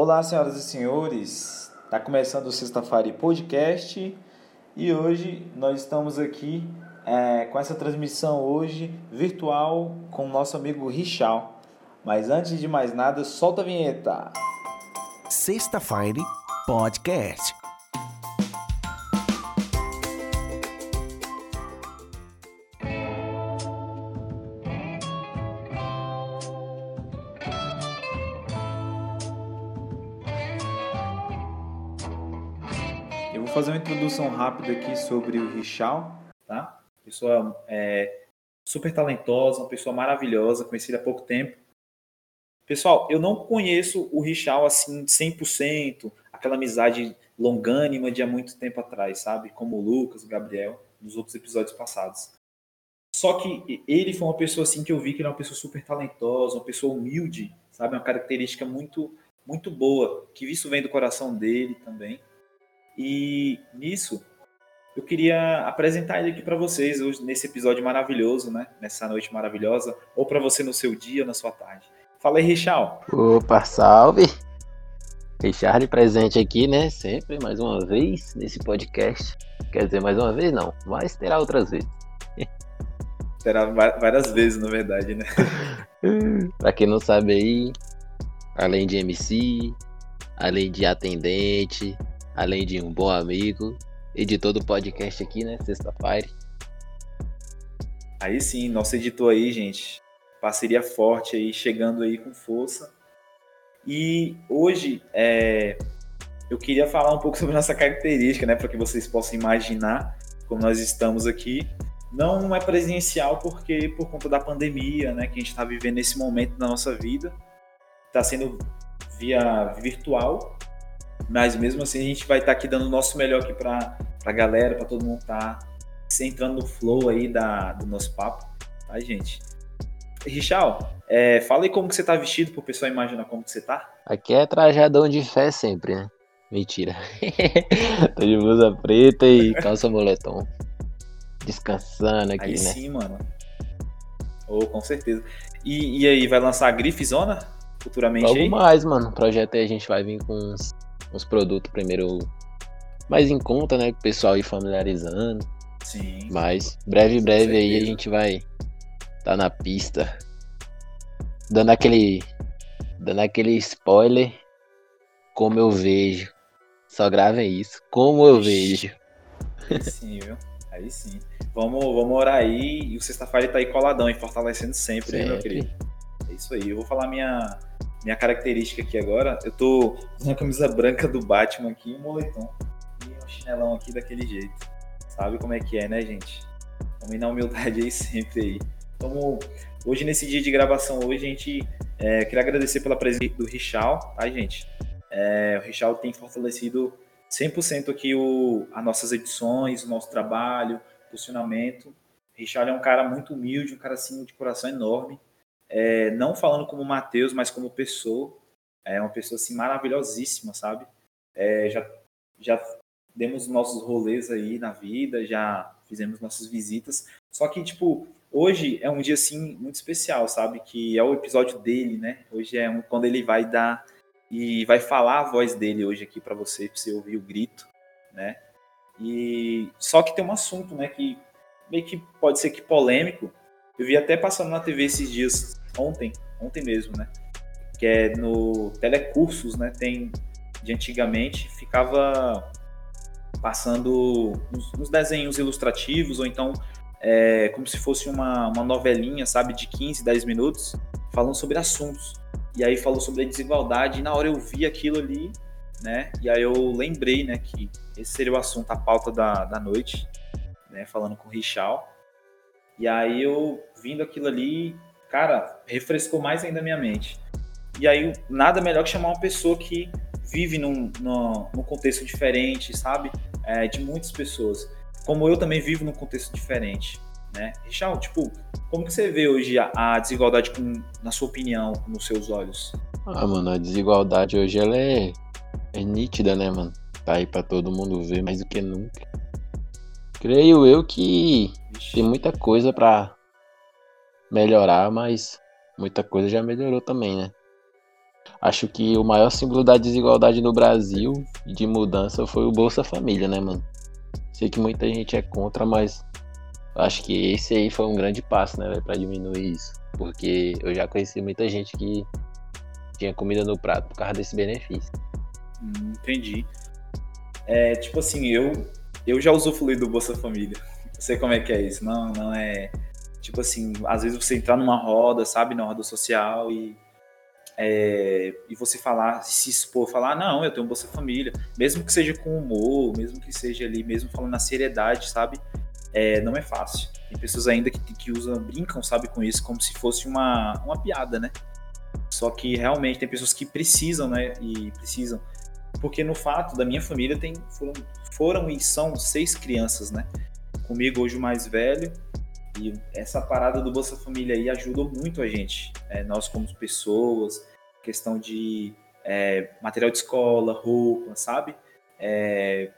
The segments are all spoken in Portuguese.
Olá, senhoras e senhores. Está começando o Sexta-feira Podcast e hoje nós estamos aqui é, com essa transmissão hoje virtual com o nosso amigo Richal. Mas antes de mais nada, solta a vinheta. Sexta-feira Podcast. Fazer uma introdução rápida aqui sobre o Richal, tá? Pessoa é, super talentosa, uma pessoa maravilhosa, conhecida há pouco tempo. Pessoal, eu não conheço o Richal assim 100%, aquela amizade longânima de há muito tempo atrás, sabe? Como o Lucas, o Gabriel, nos outros episódios passados. Só que ele foi uma pessoa assim que eu vi que ele é uma pessoa super talentosa, uma pessoa humilde, sabe? Uma característica muito muito boa, que isso vem do coração dele também. E nisso, eu queria apresentar ele aqui para vocês hoje nesse episódio maravilhoso, né? Nessa noite maravilhosa, ou para você no seu dia, na sua tarde. Fala aí, Richal. Opa, salve! Richard presente aqui, né? Sempre, mais uma vez, nesse podcast. Quer dizer, mais uma vez não, mas terá outras vezes. Terá várias vezes, na verdade, né? pra quem não sabe aí, além de MC, além de atendente, além de um bom amigo, editor do podcast aqui, né? Sexta-feira. Aí sim, nosso editor aí, gente. Parceria forte aí, chegando aí com força. E hoje é, eu queria falar um pouco sobre nossa característica, né? Para que vocês possam imaginar como nós estamos aqui. Não é presencial porque por conta da pandemia, né? Que a gente está vivendo nesse momento da nossa vida. Está sendo via virtual, mas mesmo assim a gente vai estar tá aqui dando o nosso melhor aqui para a galera, para todo mundo estar tá entrando no flow aí da, do nosso papo, tá, gente? Richal, é, fala aí como que você tá vestido pro pessoal imaginar como que você tá. Aqui é trajadão de fé sempre, né? Mentira. Tô de blusa preta e calça moletom. Descansando aqui, aí né? Sim, mano. Oh, com certeza. E, e aí, vai lançar a Grifezona futuramente Logo aí? mais, mano. O projeto aí a gente vai vir com uns, uns produtos primeiro mais em conta, né? O pessoal ir familiarizando. Sim. Mas breve, breve aí a gente vai tá na pista. Dando aquele. Dando aquele spoiler. Como eu vejo. Só gravem isso. Como eu vejo. Aí sim, viu? Aí sim. Vamos, vamos orar aí. E o sexta-feira tá aí coladão e fortalecendo sempre, sempre. Né, meu querido? É isso aí. Eu vou falar minha, minha característica aqui agora. Eu tô com uma camisa branca do Batman aqui, um moletom. E um chinelão aqui daquele jeito. Sabe como é que é, né, gente? Vamos na humildade aí sempre aí. Então, hoje, nesse dia de gravação, hoje a gente é, queria agradecer pela presença do Richal, tá, gente? É, o Richal tem fortalecido 100% aqui o, as nossas edições, o nosso trabalho, posicionamento. O Richal é um cara muito humilde, um cara assim de coração enorme. É, não falando como Matheus, mas como pessoa. É uma pessoa assim maravilhosíssima, sabe? É, já, já demos nossos rolês aí na vida, já fizemos nossas visitas. Só que, tipo, hoje é um dia assim muito especial, sabe? Que é o episódio dele, né? Hoje é um, quando ele vai dar e vai falar a voz dele hoje aqui para você, para você ouvir o grito, né? E só que tem um assunto, né, que meio que pode ser que polêmico. Eu vi até passando na TV esses dias, ontem, ontem mesmo, né? Que é no telecursos, né? Tem de antigamente ficava passando uns, uns desenhos ilustrativos ou então é, como se fosse uma, uma novelinha, sabe, de 15, 10 minutos, falando sobre assuntos. E aí falou sobre a desigualdade, e na hora eu vi aquilo ali, né, e aí eu lembrei, né, que esse seria o assunto, a pauta da, da noite, né, falando com o Richal. E aí eu, vindo aquilo ali, cara, refrescou mais ainda a minha mente. E aí, nada melhor que chamar uma pessoa que vive num, num, num contexto diferente, sabe? É, de muitas pessoas como eu também vivo num contexto diferente, né? Richard, tipo, como que você vê hoje a, a, desigualdade com, na sua opinião, nos seus olhos? Ah, mano, a desigualdade hoje ela é, é nítida, né, mano? Tá aí pra todo mundo ver mais do que nunca. Creio eu que tem muita coisa para melhorar, mas muita coisa já melhorou também, né? Acho que o maior símbolo da desigualdade no Brasil de mudança foi o Bolsa Família, né, mano? Sei que muita gente é contra, mas acho que esse aí foi um grande passo, né, para diminuir isso. Porque eu já conheci muita gente que tinha comida no prato por causa desse benefício. Hum, entendi. É, tipo assim, eu, eu já usufruí do Bolsa Família. Não sei como é que é isso. Não, não é. Tipo assim, às vezes você entrar numa roda, sabe, na roda social e. É, e você falar, se expor, falar, não, eu tenho Bolsa Família, mesmo que seja com humor, mesmo que seja ali, mesmo falando na seriedade, sabe? É, não é fácil. Tem pessoas ainda que, que usam, brincam, sabe, com isso, como se fosse uma, uma piada, né? Só que realmente tem pessoas que precisam, né? E precisam. Porque no fato da minha família tem foram, foram e são seis crianças, né? Comigo hoje o mais velho. E essa parada do Bolsa Família aí ajudou muito a gente. É, nós como pessoas, questão de é, material de escola, roupa, sabe? É,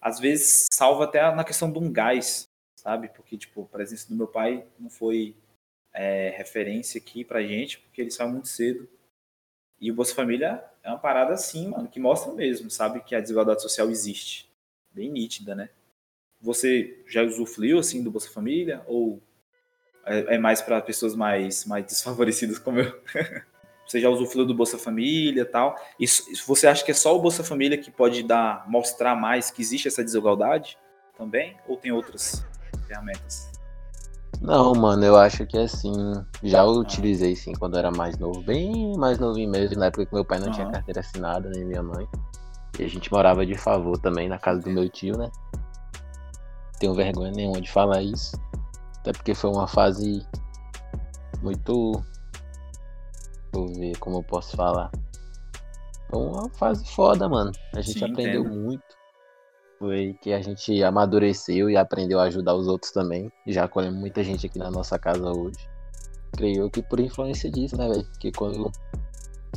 às vezes salva até na questão de um gás, sabe? Porque, tipo, a presença do meu pai não foi é, referência aqui pra gente, porque ele saiu muito cedo. E o Bolsa Família é uma parada assim, mano, que mostra mesmo, sabe, que a desigualdade social existe. Bem nítida, né? Você já usufruiu, assim, do Bolsa Família? Ou é, é mais para pessoas mais, mais desfavorecidas como eu? você já usufruiu do Bolsa Família e tal? Você acha que é só o Bolsa Família que pode dar, mostrar mais que existe essa desigualdade também? Ou tem outras ferramentas? Não, mano, eu acho que assim. Já utilizei sim quando era mais novo, bem mais novinho mesmo, na época que meu pai não uhum. tinha carteira assinada, nem minha mãe. E a gente morava de favor também na casa do meu tio, né? Tenho vergonha nenhuma de falar isso. Até porque foi uma fase muito. Deixa eu ver como eu posso falar. Foi uma fase foda, mano. A gente sim, aprendeu entendo. muito foi que a gente amadureceu e aprendeu a ajudar os outros também. Já acolhemos muita gente aqui na nossa casa hoje. Creio que por influência disso, né, velho? Porque quando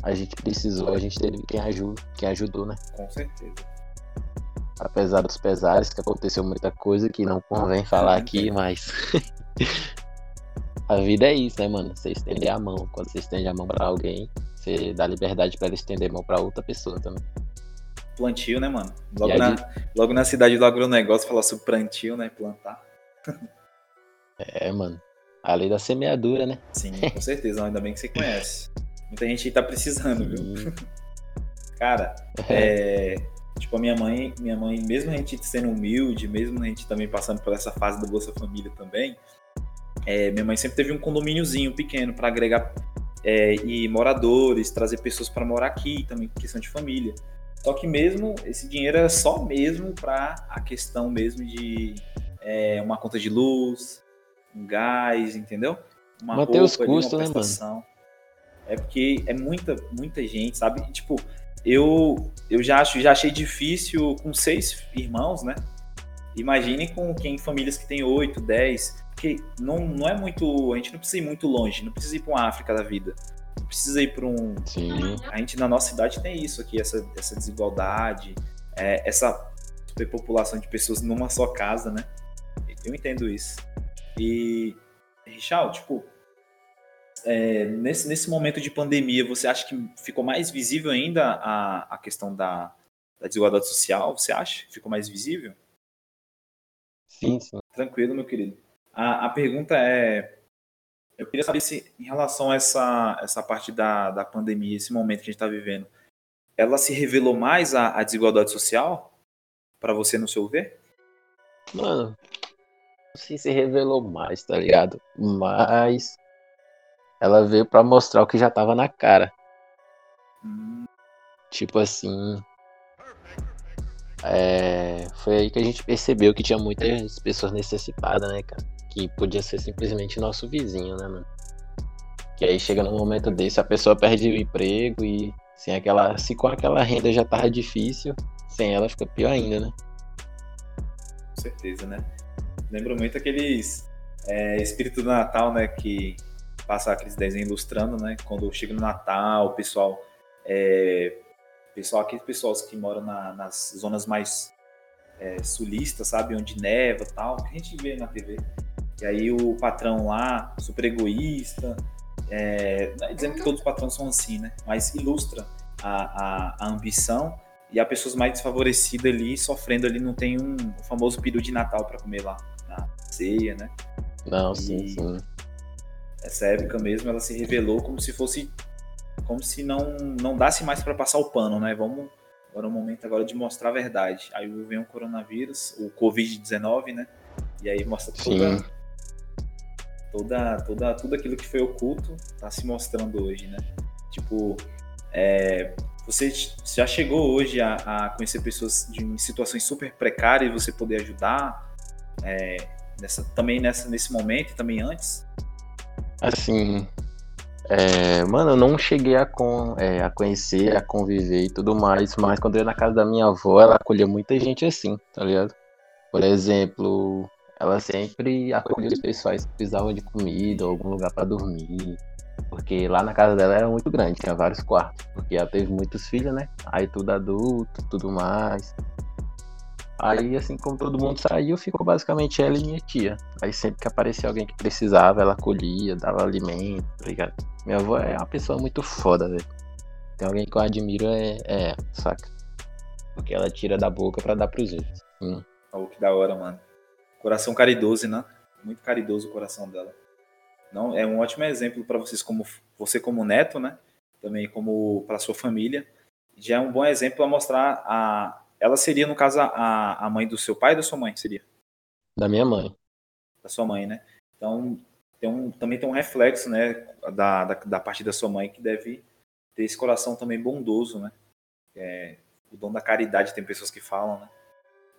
a gente precisou, a gente teve quem, ajuda, quem ajudou, né? Com certeza. Apesar dos pesares, que aconteceu muita coisa que não convém falar aqui, mas. a vida é isso, né, mano? Você estende a mão. Quando você estende a mão para alguém, você dá liberdade para ele estender a mão para outra pessoa também plantio, né, mano? Logo, na, logo na cidade do agronegócio falar sobre plantio, né? Plantar. É, mano. A lei da semeadura, né? Sim, com certeza. Ainda bem que você conhece. Muita gente tá precisando, viu? Cara, é. é. Tipo, a minha mãe, minha mãe, mesmo a gente sendo humilde, mesmo a gente também passando por essa fase da Bolsa Família também, é, minha mãe sempre teve um condomíniozinho pequeno para agregar é, e moradores, trazer pessoas para morar aqui também, questão de família. Só que mesmo esse dinheiro era só mesmo para a questão mesmo de é, uma conta de luz, um gás, entendeu? Uma Manter os custos, né, mano? É porque é muita, muita gente, sabe? E, tipo, eu, eu já, acho, já achei difícil com seis irmãos, né? Imagine com quem famílias que tem oito, dez, porque não, não é muito. A gente não precisa ir muito longe, não precisa ir para uma África da vida precisa ir para um. Sim. A gente na nossa cidade tem isso aqui, essa, essa desigualdade, é, essa superpopulação de pessoas numa só casa, né? Eu entendo isso. E, Richard, tipo, é, nesse, nesse momento de pandemia, você acha que ficou mais visível ainda a, a questão da, da desigualdade social? Você acha que ficou mais visível? Sim, sim. Tranquilo, meu querido. A, a pergunta é: eu queria saber se, em relação a essa, essa parte da, da pandemia, esse momento que a gente está vivendo, ela se revelou mais a, a desigualdade social para você, no seu ver? Mano, não sei se revelou mais, tá ligado? Mas ela veio para mostrar o que já tava na cara. Hum. Tipo assim. É, foi aí que a gente percebeu que tinha muitas pessoas necessitadas, né, cara? Que podia ser simplesmente nosso vizinho, né, mano? Que aí chega num momento desse, a pessoa perde o emprego e sem aquela. Se com aquela renda já tava difícil, sem ela fica pior ainda, né? Com certeza, né? Lembro muito aqueles é, espírito do Natal, né? Que passa aqueles desenhos ilustrando, né? Quando chega no Natal, o pessoal. É, pessoal, aqueles pessoas que moram na, nas zonas mais é, sulistas, sabe? Onde neva tal, que a gente vê na TV. E aí o patrão lá, super egoísta, é, não é dizendo que todos os patrões são assim, né? Mas ilustra a, a, a ambição e a pessoas mais desfavorecidas ali, sofrendo ali, não tem um o famoso peru de Natal para comer lá na ceia, né? Não, sim, e sim. Essa época mesmo, ela se revelou como se fosse, como se não não dasse mais para passar o pano, né? Vamos agora é o momento agora de mostrar a verdade. Aí vem o coronavírus, o Covid-19, né? E aí mostra toda, sim. Toda, toda, tudo aquilo que foi oculto tá se mostrando hoje, né? Tipo, é, você já chegou hoje a, a, conhecer pessoas de, em situações super precárias e você poder ajudar é, nessa, também nessa, nesse momento e também antes? Assim, é, mano, eu não cheguei a, con, é, a conhecer, a conviver e tudo mais, mas quando eu ia na casa da minha avó, ela acolhia muita gente assim, tá ligado? Por exemplo, ela sempre acolhia os pessoais que precisavam de comida, algum lugar para dormir. Porque lá na casa dela era muito grande, tinha vários quartos. Porque ela teve muitos filhos, né? Aí tudo adulto, tudo mais. Aí, assim como todo mundo saiu, ficou basicamente ela e minha tia. Aí sempre que aparecia alguém que precisava, ela acolhia, dava alimento, tá ligado? Minha avó é uma pessoa muito foda, velho. Tem alguém que eu admiro, é, é saca? Porque ela tira da boca para dar pros outros. Hum. Oh, que da hora, mano. Coração caridoso, né? Muito caridoso o coração dela. Não, é um ótimo exemplo para vocês como você como neto, né? Também como para sua família. Já é um bom exemplo para mostrar a ela seria no caso a, a mãe do seu pai ou da sua mãe seria? Da minha mãe. Da sua mãe, né? Então tem um, também tem um reflexo, né, da, da, da parte da sua mãe que deve ter esse coração também bondoso, né? É, o dom da caridade tem pessoas que falam, né?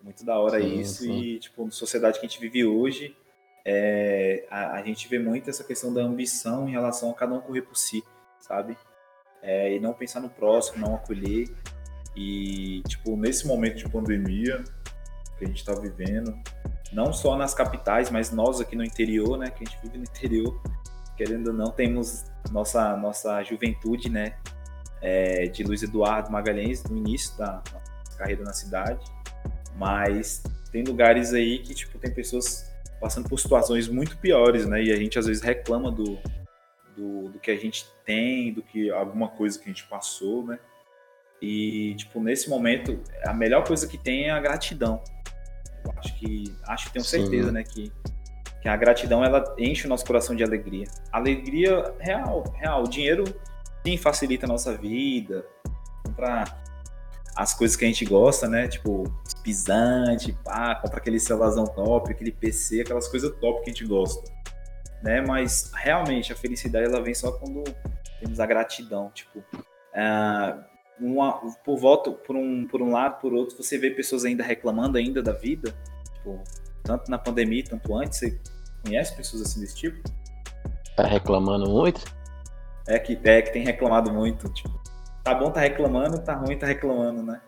Muito da hora sim, isso sim. e tipo na sociedade que a gente vive hoje é, a, a, gente vê muito essa questão da ambição em relação a cada um correr por si, sabe? É, e não pensar no próximo, não acolher. E, tipo, nesse momento de pandemia que a gente está vivendo, não só nas capitais, mas nós aqui no interior, né? Que a gente vive no interior, querendo ou não, temos nossa, nossa juventude, né? É, de Luiz Eduardo Magalhães, no início da carreira na cidade. Mas tem lugares aí que, tipo, tem pessoas passando por situações muito piores, né? E a gente às vezes reclama do, do, do, que a gente tem, do que alguma coisa que a gente passou, né? E tipo nesse momento a melhor coisa que tem é a gratidão. Eu acho que acho tenho certeza, Sim. né, que que a gratidão ela enche o nosso coração de alegria. Alegria real, real. O dinheiro sim facilita a nossa vida, comprar as coisas que a gente gosta, né? Tipo, pisante, pá, compra aquele celarzão top, aquele PC, aquelas coisas top que a gente gosta. Né? Mas realmente a felicidade ela vem só quando temos a gratidão. Tipo, uh, uma, por volta, por um, por um lado, por outro, você vê pessoas ainda reclamando ainda da vida. Tipo, tanto na pandemia, tanto antes. Você conhece pessoas assim desse tipo? Tá reclamando muito? É que, é que tem reclamado muito. Tipo, tá bom, tá reclamando, tá ruim, tá reclamando, né?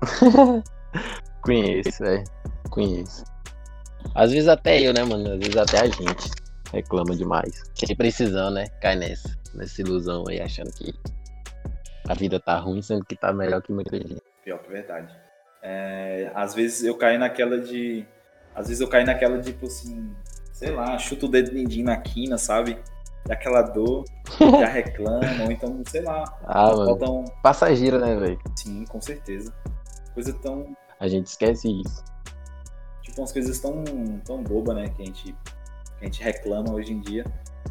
Conheço, velho. Conheço. Às vezes até eu, né, mano? Às vezes até a gente reclama demais. Quem precisando, né? Cai nessa. Nessa ilusão aí, achando que a vida tá ruim, sendo que tá melhor que muita gente. Pior que verdade. É, às vezes eu caio naquela de. Às vezes eu caio naquela de, tipo assim, sei lá, chuto o dedo mindinho na quina, sabe? Daquela dor, já reclama, ou então, sei lá. Ah, mano. Passageiro, né, velho? Sim, com certeza. Coisa tão a gente esquece isso. Tipo, umas coisas tão, tão bobas, né? Que a, gente, que a gente reclama hoje em dia.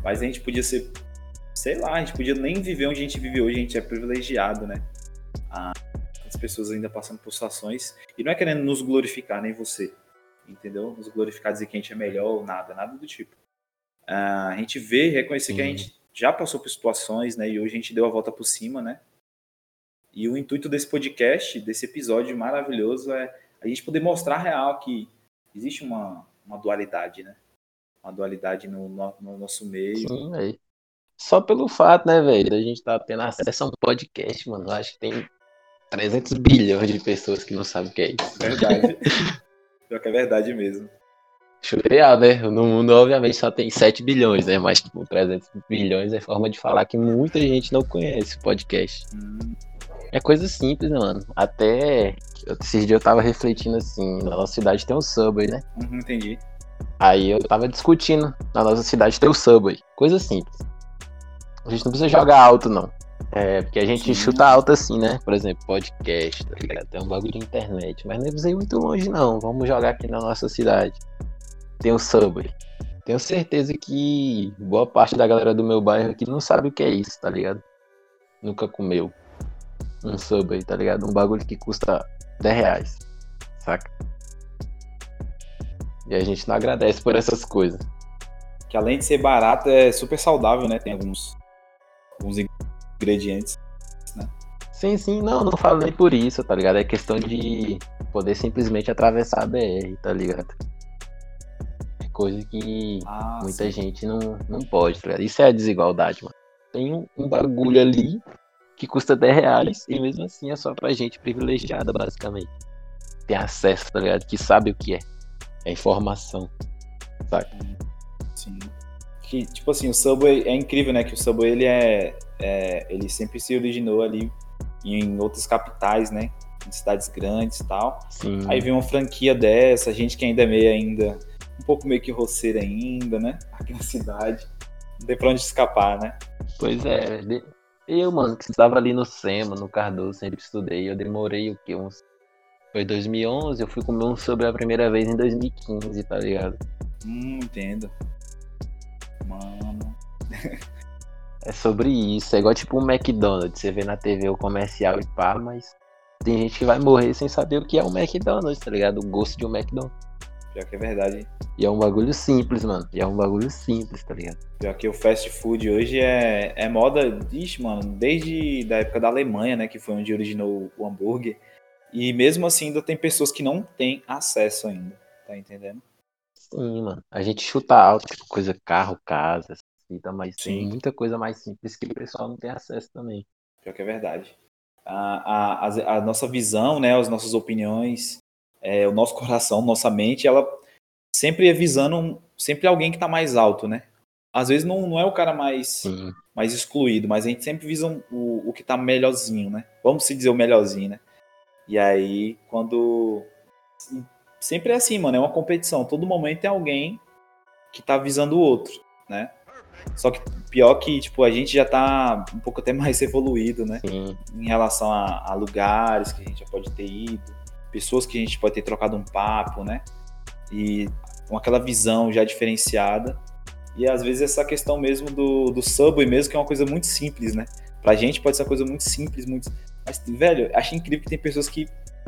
Mas a gente podia ser, sei lá, a gente podia nem viver onde a gente vive hoje, a gente é privilegiado, né? Ah, as pessoas ainda passando por situações. E não é querendo nos glorificar, nem você. Entendeu? Nos glorificar, dizer que a gente é melhor ou nada, nada do tipo. Ah, a gente vê reconhecer Sim. que a gente já passou por situações, né? E hoje a gente deu a volta por cima, né? E o intuito desse podcast, desse episódio maravilhoso, é a gente poder mostrar real que existe uma, uma dualidade, né? Uma dualidade no, no, no nosso meio. Sim, véio. Só pelo fato, né, velho, da gente estar tá tendo acesso a um podcast, mano, eu acho que tem 300 bilhões de pessoas que não sabem o que é isso. Verdade. Pior que é verdade mesmo. Surreal, né? No mundo, obviamente, só tem 7 bilhões, né? Mas, tipo, 300 bilhões é forma de falar que muita gente não conhece o podcast. Hum. É coisa simples, né, mano? Até esses dias eu tava refletindo assim, na nossa cidade tem um subway, né? Uhum, entendi. Aí eu tava discutindo, na nossa cidade tem o subway. Coisa simples. A gente não precisa jogar alto, não. É, porque a gente Sim. chuta alto assim, né? Por exemplo, podcast, tá ligado? Tem um bagulho de internet. Mas não precisa ir muito longe, não. Vamos jogar aqui na nossa cidade. Tem o Subway. Tenho certeza que boa parte da galera do meu bairro aqui não sabe o que é isso, tá ligado? Nunca comeu um Subway, tá ligado? Um bagulho que custa 10 reais, saca? E a gente não agradece por essas coisas. Que além de ser barato, é super saudável, né? Tem alguns, alguns ingredientes. Sim, sim, não, não falo nem por isso, tá ligado? É questão de poder simplesmente atravessar a BR, tá ligado? Coisa que Ah, muita sim. gente não, não pode, tá ligado? Isso é a desigualdade, mano. Tem um, um bagulho ali que custa 10 reais e mesmo assim é só pra gente privilegiada, basicamente. Tem acesso, tá ligado? Que sabe o que é. É informação. Saca? Sim. Que, tipo assim, o Subway é incrível, né? Que o Subway ele é, é- ele sempre se originou ali em outras capitais, né? Em cidades grandes e tal. Sim. Aí vem uma franquia dessa, gente que ainda é meio ainda, um pouco meio que roceira ainda, né? Aqui na cidade. Não tem pra onde escapar, né? Pois é. Eu, mano, que estava ali no SEMA, no Cardoso, sempre estudei. Eu demorei o quê? Uns... Foi 2011, eu fui comer um sobre a primeira vez em 2015, tá ligado? Hum, entendo. Mano. É sobre isso. É igual tipo um McDonald's. Você vê na TV o comercial e pá, mas tem gente que vai morrer sem saber o que é um McDonald's, tá ligado? O gosto de um McDonald's. Pior que é verdade. E é um bagulho simples, mano. E é um bagulho simples, tá ligado? Pior que o fast food hoje é, é moda, ixi, mano, desde da época da Alemanha, né? Que foi onde originou o hambúrguer. E mesmo assim ainda tem pessoas que não têm acesso ainda. Tá entendendo? Sim, mano. A gente chuta alto, tipo, coisa carro, casa, cita, mas Sim. tem muita coisa mais simples que o pessoal não tem acesso também. Pior que é verdade. A, a, a, a nossa visão, né? As nossas opiniões, é, o nosso coração, nossa mente, ela sempre é visando sempre alguém que tá mais alto, né? Às vezes não, não é o cara mais, Sim. mais excluído, mas a gente sempre visa um- o, o que tá melhorzinho, né? Vamos se dizer o melhorzinho, né? E aí, quando. Sempre é assim, mano, é uma competição. Todo momento tem alguém que tá visando o outro, né? Só que pior que, tipo, a gente já tá um pouco até mais evoluído, né? Sim. Em relação a, a lugares que a gente já pode ter ido, pessoas que a gente pode ter trocado um papo, né? E com aquela visão já diferenciada. E às vezes essa questão mesmo do, do Subway mesmo, que é uma coisa muito simples, né? Pra gente pode ser uma coisa muito simples, muito. Mas, velho, acho incrível que tem pessoas que,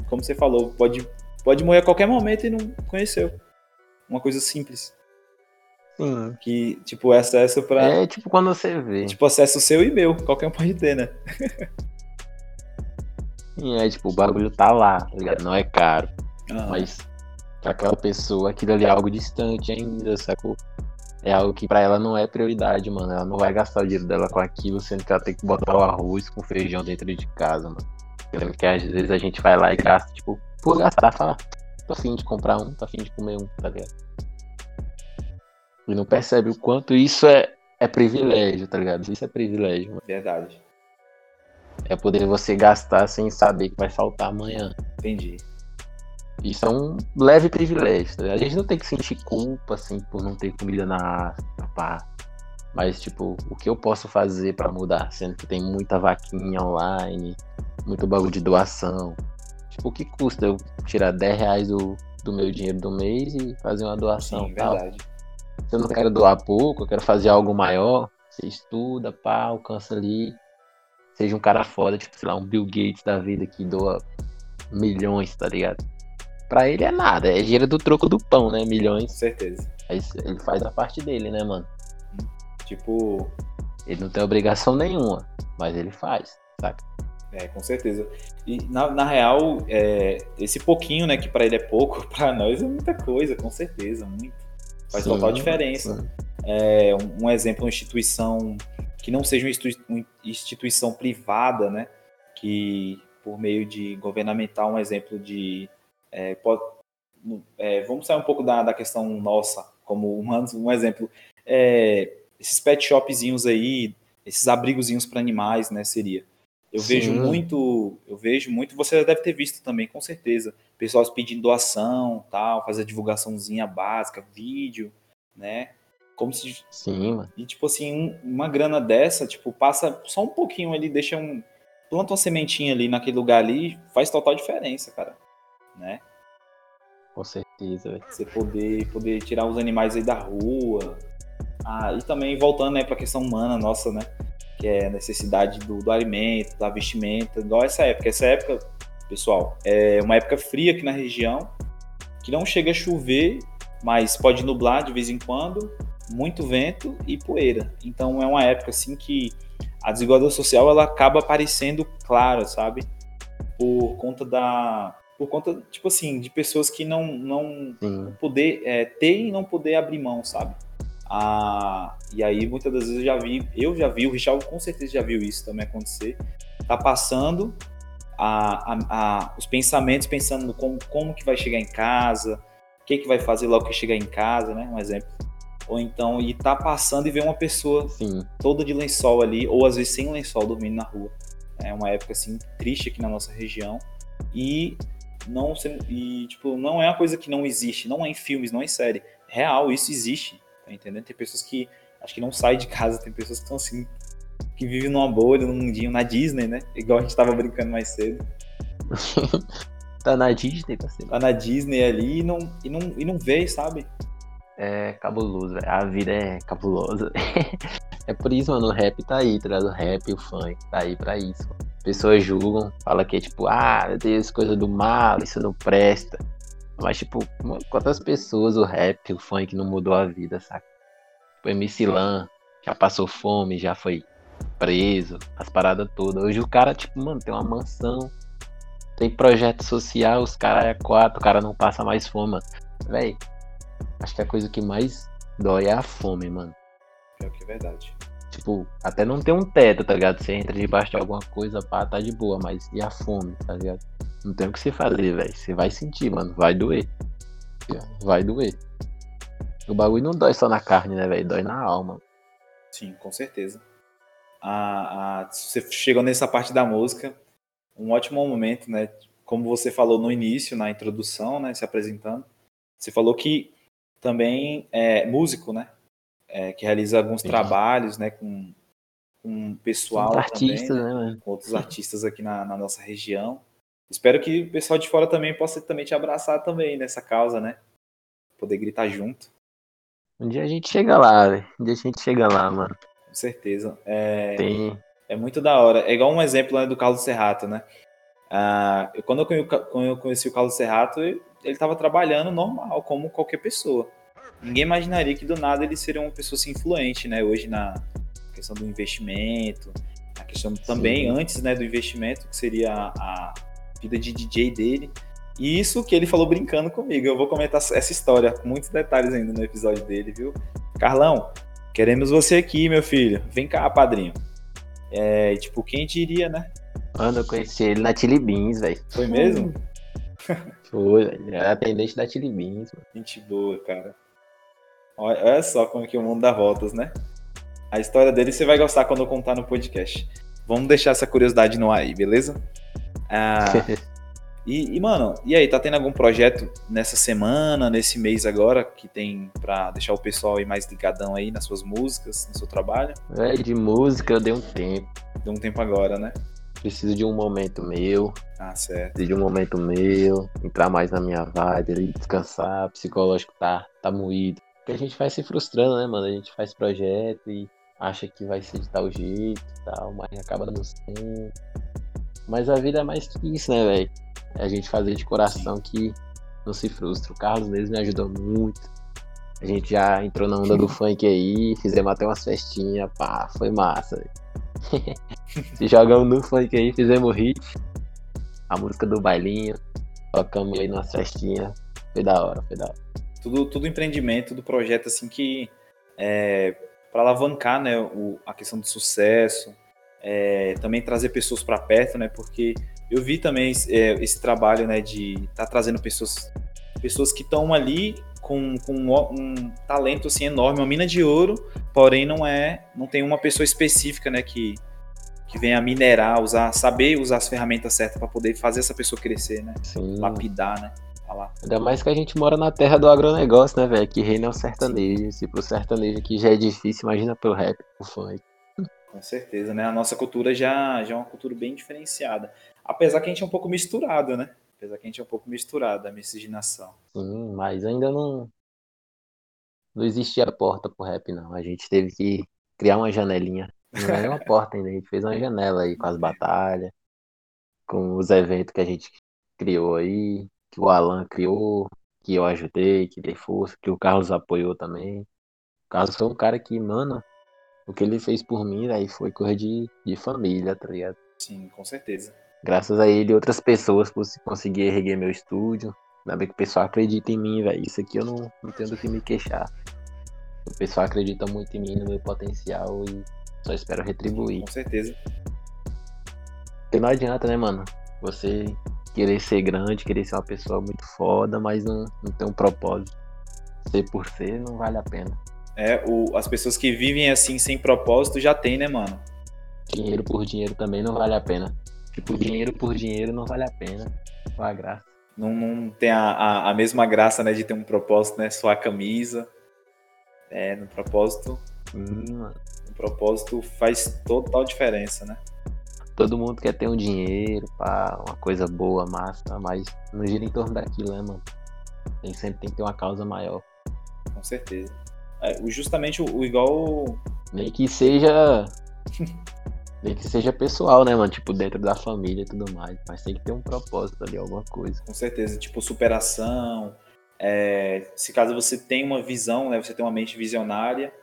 como você falou, pode, pode morrer a qualquer momento e não conheceu. Uma coisa simples. Sim. Que, tipo, acesso pra. É tipo quando você vê. Tipo, acesso seu e meu. Qualquer um pode ter, né? Sim, é tipo, o bagulho tá lá, tá ligado? Não é caro. Ah, Mas pra aquela pessoa, aquilo ali é algo distante ainda, sacou? É algo que pra ela não é prioridade, mano. Ela não vai gastar o dinheiro dela com aquilo, sendo que ela tem que botar o arroz com feijão dentro de casa, mano. Eu lembro que às vezes a gente vai lá e gasta, tipo, por gastar, fala, tô afim de comprar um, tô afim de comer um, tá ligado? E não percebe o quanto isso é, é privilégio, tá ligado? Isso é privilégio, mano. Verdade. É poder você gastar sem saber que vai faltar amanhã. Entendi. Isso é um leve privilégio, tá? A gente não tem que sentir culpa, assim, por não ter comida na África, pá. Mas, tipo, o que eu posso fazer pra mudar? Sendo que tem muita vaquinha online, muito bagulho de doação. Tipo, o que custa eu tirar 10 reais do, do meu dinheiro do mês e fazer uma doação Sim, tal? verdade. Se eu não quero doar pouco, eu quero fazer algo maior, você estuda, pá, alcança ali. Seja um cara foda, tipo, sei lá, um Bill Gates da vida que doa milhões, tá ligado? Pra ele é nada, é dinheiro do troco do pão, né? Com Milhões. certeza. Aí ele faz a parte dele, né, mano? Tipo, Ele não tem obrigação nenhuma, mas ele faz, saca? é, com certeza. E na, na real, é, esse pouquinho, né, que pra ele é pouco, pra nós é muita coisa, com certeza, muito. Faz Sim, total diferença. É, um, um exemplo, uma instituição que não seja uma institui- uma instituição privada, né, que por meio de governamental, um exemplo de é, pode- é, vamos sair um pouco da, da questão nossa, como humanos, um exemplo, é, esses pet shopzinhos aí, esses abrigozinhos para animais, né, seria. Eu Sim. vejo muito, eu vejo muito, você já deve ter visto também, com certeza, pessoas pedindo doação, tal, fazer divulgaçãozinha básica, vídeo, né? Como se. Sim, mano. E, tipo assim, um- uma grana dessa, tipo, passa só um pouquinho ali, deixa um. Planta uma sementinha ali naquele lugar ali, faz total diferença, cara. Né? Com certeza, velho. Você poder, poder tirar os animais aí da rua. Ah, e também voltando né, para a questão humana nossa, né? Que é a necessidade do, do alimento, da vestimenta, igual essa época. Essa época, pessoal, é uma época fria aqui na região, que não chega a chover, mas pode nublar de vez em quando, muito vento e poeira. Então é uma época assim que a desigualdade social ela acaba aparecendo clara, sabe? Por conta da por conta tipo assim de pessoas que não não Sim. poder é, ter e não poder abrir mão, sabe? Ah, e aí muitas das vezes eu já vi, eu já vi, o Richard com certeza já viu isso também acontecer. Tá passando a, a- a- os pensamentos pensando no como, como que vai chegar em casa, o que que vai fazer logo que chegar em casa, né? Um exemplo. Ou então, e tá passando e vê uma pessoa Sim. toda de lençol ali, ou às vezes sem lençol dormindo na rua. É uma época assim triste aqui na nossa região e não e tipo não é uma coisa que não existe, não é em filmes, não é em série, real isso existe, tá entendendo? Tem pessoas que acho que não saem de casa, tem pessoas que estão assim que vivem numa bolha, num mundinho na Disney, né? Igual a gente tava brincando mais cedo. Tá na Disney, tá sendo. Tá na Disney ali e não e não e não vê, sabe? É cabuloso, velho. A vida é cabulosa. é por isso, mano, o rap tá aí, tá ligado? O rap e o funk tá aí pra isso. mano. Pessoas julgam, fala que é tipo, ah, meu Deus, coisa do mal, isso não presta. Mas, tipo, quantas pessoas o rap e o funk não mudou a vida, saca? Tipo, MC Lan já passou fome, já foi preso, as paradas todas. Hoje o cara, tipo, mano, tem uma mansão, tem projeto social, os caras é quatro, o cara não passa mais fome, mano. Véi, acho que a coisa que mais dói é a fome, mano. Pior que é verdade. Tipo, até não ter um teto, tá ligado? Você entra debaixo de alguma coisa, pá, tá de boa, mas e a fome, tá ligado? Não tem o que você fazer, velho. Você vai sentir, mano. Vai doer. Vai doer. O bagulho não dói só na carne, né, velho? Dói na alma. Sim, com certeza. A, a, você chegou nessa parte da música, um ótimo momento, né? Como você falou no início, na introdução, né? Se apresentando, você falou que também é músico, né? É, que realiza alguns Sim. trabalhos, né? Com, com pessoal artista, também, né? né, mano? com outros artistas aqui na, na nossa região. Espero que o pessoal de fora também possa também te abraçar também nessa causa, né? Poder gritar junto, Um dia a gente chega lá, velho. Um dia a gente chega lá, mano. com certeza. É, Tem. É muito da hora. É igual um exemplo né, do Carlos Serrato, né? Ah, eu- quando, eu quando eu conheci o Carlos Serrato, ele estava trabalhando normal, como qualquer pessoa. Ninguém imaginaria que do nada ele seria uma pessoa assim, influente, né? Hoje na questão do investimento, a questão também Sim. antes né, do investimento, que seria a, vida de DJ dele. E isso que ele falou brincando comigo. Eu vou comentar essa história com muitos detalhes ainda no episódio dele, viu? Carlão, queremos você aqui, meu filho. Vem cá, padrinho. É, tipo, quem diria, né? Mano, eu conheci ele na Chili Beans, velho. Foi mesmo? Foi, velho. Era atendente da Chili Beans, mano. Gente boa, cara. Olha, olha só como que o mundo dá voltas, né? A história dele você vai gostar quando eu contar no podcast. Vamos deixar essa curiosidade no ar aí, beleza? Ah, e, e, mano, e aí, tá tendo algum projeto nessa semana, nesse mês agora, que tem pra deixar o pessoal aí mais ligadão aí nas suas músicas, no seu trabalho? Velho, de música eu dei um tempo. Deu um tempo agora, né? Preciso de um momento meu. Ah, certo. Preciso de um momento meu. Entrar mais na minha vibe descansar. Psicológico tá, tá moído. Porque a gente vai se frustrando, né, mano? A gente faz projeto e acha que vai ser de tal jeito e tal, mas acaba não sendo. Mas a vida é mais que isso, né, velho? É a gente fazer de coração que não se frustra. O Carlos mesmo me ajudou muito. A gente já entrou na onda do funk aí, fizemos até umas festinhas, pá, foi massa, velho. Jogamos no funk aí, fizemos hit. A música do bailinho. Tocamos aí numa festinha. Foi da hora, foi da hora. tudo, tudo empreendimento do projeto assim que é, para alavancar né, o- a questão do sucesso, é, também trazer pessoas para perto, né? Porque eu vi também é, esse trabalho né, de estar trazendo pessoas, pessoas que estão ali com, com um, um talento assim enorme, uma mina de ouro, porém não é, não tem uma pessoa específica, né, que que venha minerar, usar, saber usar as ferramentas certas para poder fazer essa pessoa crescer, né? Sim. Lapidar, né? Falar. Ainda mais que a gente mora na terra do agronegócio, né, velho? Que reina é o sertanejo. Se pro sertanejo aqui já é difícil, imagina pro rap, pro funk. Com certeza, né? A nossa cultura já, já é uma cultura bem diferenciada. Apesar que a gente é um pouco misturado, né? Apesar que a gente é um pouco misturado, a miscigenação. Sim, mas ainda não. Não existia porta pro rap, não. A gente teve que criar uma janelinha. Não é uma porta ainda, a gente fez uma janela aí com as batalhas, com os eventos que a gente criou aí, que o Alan criou, que eu ajudei, que dei força, que o Carlos apoiou também. O Carlos foi um cara que, mano, o que ele fez por mim aí foi coisa de, de família, tá ligado? Sim, com certeza. Graças a ele e outras pessoas consegui erguer meu estúdio. Ainda bem que o pessoal acredita em mim, velho. Isso aqui eu não, não tenho do que me queixar. O pessoal acredita muito em mim, no meu potencial e só espero retribuir. Com certeza. Porque não adianta, né, mano? Você querer ser grande, querer ser uma pessoa muito foda, mas não, não ter um propósito. Ser por ser não vale a pena. É, o, as pessoas que vivem assim sem propósito já tem, né, mano? Dinheiro por dinheiro também não vale a pena. Tipo, dinheiro por dinheiro não vale a pena. Qual a graça? Não, não tem a, a, a mesma graça, né, de ter um propósito, né? Só a camisa. É, no propósito. Mano. No propósito faz total diferença, né? Todo mundo quer ter um dinheiro, pá, uma coisa boa, massa, mas não gira em torno daquilo, né, mano? Tem, sempre tem que ter uma causa maior. Com certeza. É, justamente o, o igual. Nem que seja. Nem que seja pessoal, né, mano? Tipo, dentro da família e tudo mais. Mas tem que ter um propósito ali, alguma coisa. Com certeza. Tipo, superação. É, se caso você tem uma visão, né? Você tem uma mente visionária.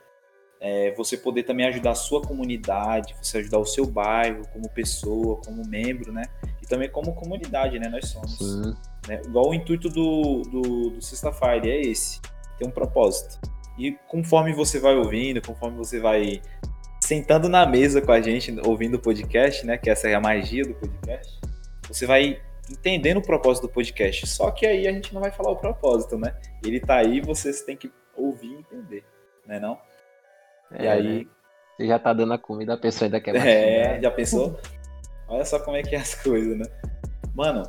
É, você poder também ajudar a sua comunidade, você ajudar o seu bairro como pessoa, como membro, né? E também como comunidade, né? Nós somos. Sim. Né? Igual o intuito do, do, do Sexta-feira é esse, ter um propósito. E conforme você vai ouvindo, conforme você vai sentando na mesa com a gente, ouvindo o podcast, né? Que essa é a magia do podcast, você vai entendendo o propósito do podcast. Só que aí a gente não vai falar o propósito, né? Ele tá aí, vocês têm que ouvir e entender, né não? É, e aí. Né? Você já tá dando a comida, a pessoa ainda quer mais. É, já pensou? Olha só como é que é as coisas, né? Mano,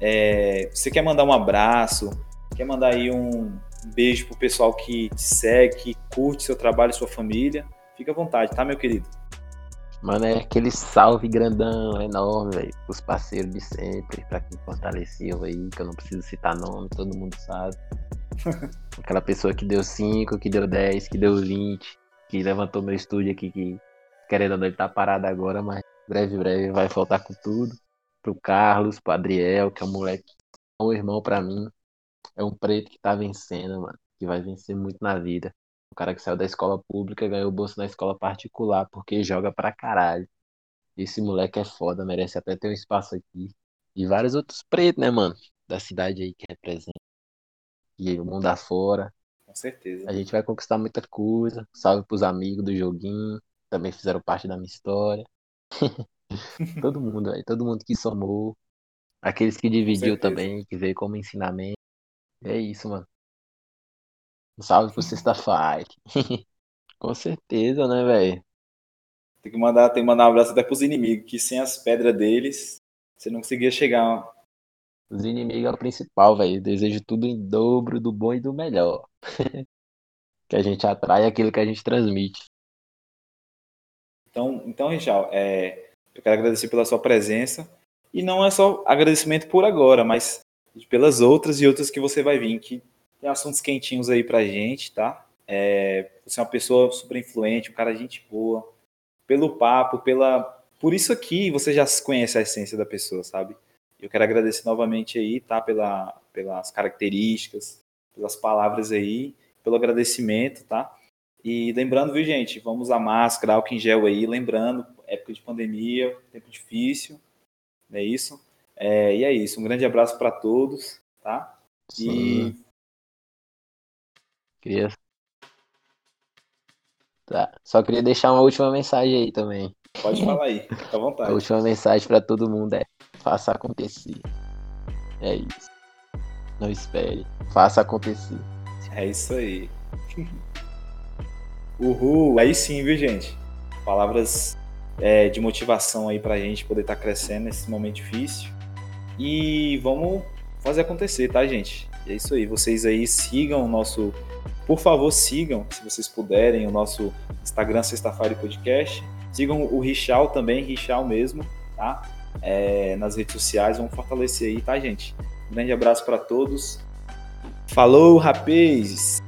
é, você quer mandar um abraço, quer mandar aí um beijo pro pessoal que te segue, que curte seu trabalho e sua família, fica à vontade, tá, meu querido? Mano, é aquele salve grandão, enorme, velho. Os parceiros de sempre, pra quem fortaleceu aí, que eu não preciso citar nome, todo mundo sabe. Aquela pessoa que deu 5, que deu 10, que deu 20, que levantou meu estúdio aqui, que querendo ou não, ele tá parado agora, mas breve, breve vai voltar com tudo. Pro Carlos, pro Adriel, que é um moleque, é um irmão pra mim. É um preto que tá vencendo, mano. Que vai vencer muito na vida. O cara que saiu da escola pública ganhou bolsa na escola particular porque joga pra caralho. Esse moleque é foda, merece até ter um espaço aqui. E vários outros pretos, né, mano? Da cidade aí que representa. E o mundo afora certeza. A gente vai conquistar muita coisa. Salve pros amigos do joguinho. Também fizeram parte da minha história. todo mundo, aí, todo mundo que somou. Aqueles que dividiu também, que veio como ensinamento. É isso, mano. Um salve pro Sexta-feira. Com certeza, né, velho? Tem que mandar, tem que mandar um abraço até pros inimigos, que sem as pedras deles, você não conseguia chegar os inimigos é o principal, velho. Desejo tudo em dobro do bom e do melhor. que a gente atrai aquilo que a gente transmite. Então, então Richard, é, eu quero agradecer pela sua presença. E não é só agradecimento por agora, mas pelas outras e outras que você vai vir, que tem assuntos quentinhos aí pra gente, tá? É, você é uma pessoa super influente, um cara de gente boa. Pelo papo, pela. Por isso aqui você já conhece a essência da pessoa, sabe? Eu quero agradecer novamente aí, tá? Pela, pelas características, pelas palavras aí, pelo agradecimento, tá? E lembrando, viu, gente, vamos usar máscara, álcool em gel aí, lembrando, época de pandemia, tempo difícil, é isso? É, e é isso, um grande abraço para todos, tá? Sim. Queria... Tá. Só queria deixar uma última mensagem aí também. Pode falar aí, fica à vontade. A última mensagem para todo mundo é: faça acontecer. É isso. Não espere, faça acontecer. É isso aí. Uhul, aí sim, viu, gente? Palavras é, de motivação aí pra gente poder estar tá crescendo nesse momento difícil. E vamos fazer acontecer, tá, gente? É isso aí. Vocês aí sigam o nosso. Por favor, sigam, se vocês puderem, o nosso Instagram Sexta-feira Podcast. Sigam o Richal também, Richal mesmo, tá? É, nas redes sociais. Vamos fortalecer aí, tá, gente? Um grande abraço para todos. Falou, rapazes!